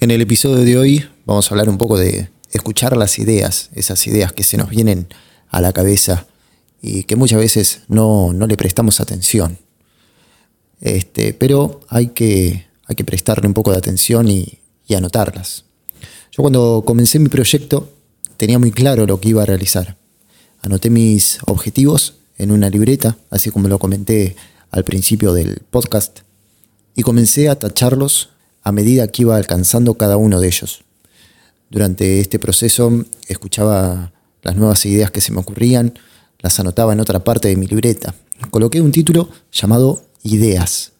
En el episodio de hoy vamos a hablar un poco de escuchar las ideas, esas ideas que se nos vienen a la cabeza y que muchas veces no, le prestamos atención. Este, pero hay que, hay que prestarle un poco de atención y, y anotarlas. Yo cuando comencé mi proyecto tenía muy claro lo que iba a realizar. Anoté mis objetivos en una libreta, así como lo comenté al principio del podcast, y comencé a tacharlos a medida que iba alcanzando cada uno de ellos. Durante este proceso escuchaba las nuevas ideas que se me ocurrían, las anotaba en otra parte de mi libreta. Coloqué un título llamado Ideas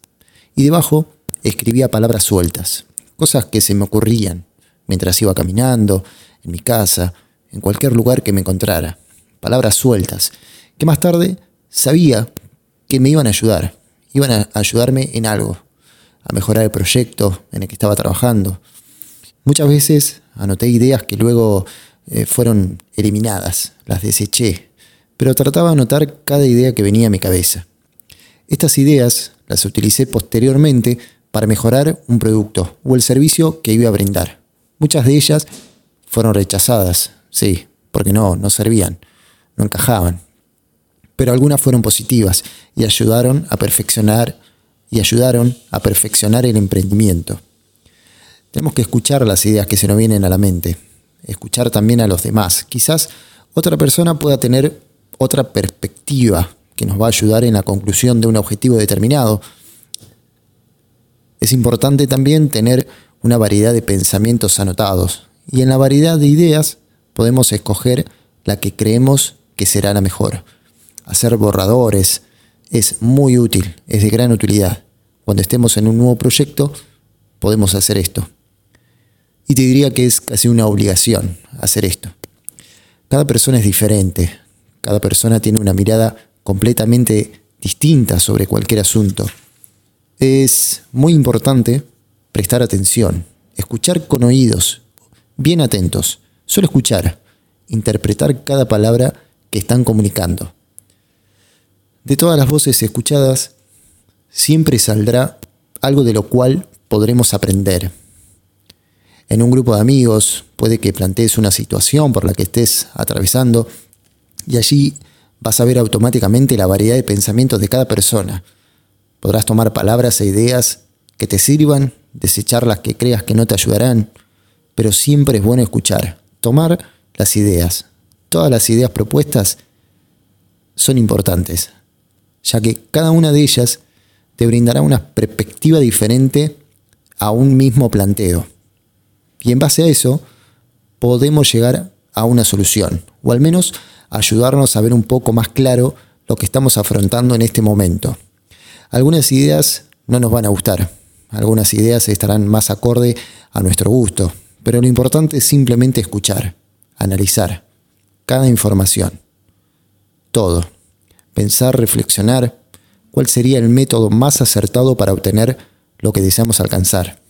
y debajo escribía palabras sueltas, cosas que se me ocurrían mientras iba caminando, en mi casa, en cualquier lugar que me encontrara. Palabras sueltas, que más tarde sabía que me iban a ayudar, iban a ayudarme en algo, a mejorar el proyecto en el que estaba trabajando. Muchas veces anoté ideas que luego eh, fueron eliminadas, las deseché, pero trataba de anotar cada idea que venía a mi cabeza. Estas ideas las utilicé posteriormente para mejorar un producto o el servicio que iba a brindar. Muchas de ellas fueron rechazadas, sí, porque no, no servían, no encajaban. Pero algunas fueron positivas y ayudaron a perfeccionar y ayudaron a perfeccionar el emprendimiento. Tenemos que escuchar las ideas que se nos vienen a la mente, escuchar también a los demás. Quizás otra persona pueda tener otra perspectiva que nos va a ayudar en la conclusión de un objetivo determinado. Es importante también tener una variedad de pensamientos anotados y en la variedad de ideas podemos escoger la que creemos que será la mejor. Hacer borradores, es muy útil, es de gran utilidad. Cuando estemos en un nuevo proyecto, podemos hacer esto. Y te diría que es casi una obligación hacer esto. Cada persona es diferente, cada persona tiene una mirada completamente distinta sobre cualquier asunto. Es muy importante prestar atención, escuchar con oídos, bien atentos, solo escuchar, interpretar cada palabra que están comunicando. De todas las voces escuchadas, siempre saldrá algo de lo cual podremos aprender. En un grupo de amigos puede que plantees una situación por la que estés atravesando y allí vas a ver automáticamente la variedad de pensamientos de cada persona. Podrás tomar palabras e ideas que te sirvan, desechar las que creas que no te ayudarán, pero siempre es bueno escuchar, tomar las ideas. Todas las ideas propuestas son importantes ya que cada una de ellas te brindará una perspectiva diferente a un mismo planteo. Y en base a eso, podemos llegar a una solución, o al menos ayudarnos a ver un poco más claro lo que estamos afrontando en este momento. Algunas ideas no nos van a gustar, algunas ideas estarán más acorde a nuestro gusto, pero lo importante es simplemente escuchar, analizar cada información, todo pensar, reflexionar cuál sería el método más acertado para obtener lo que deseamos alcanzar.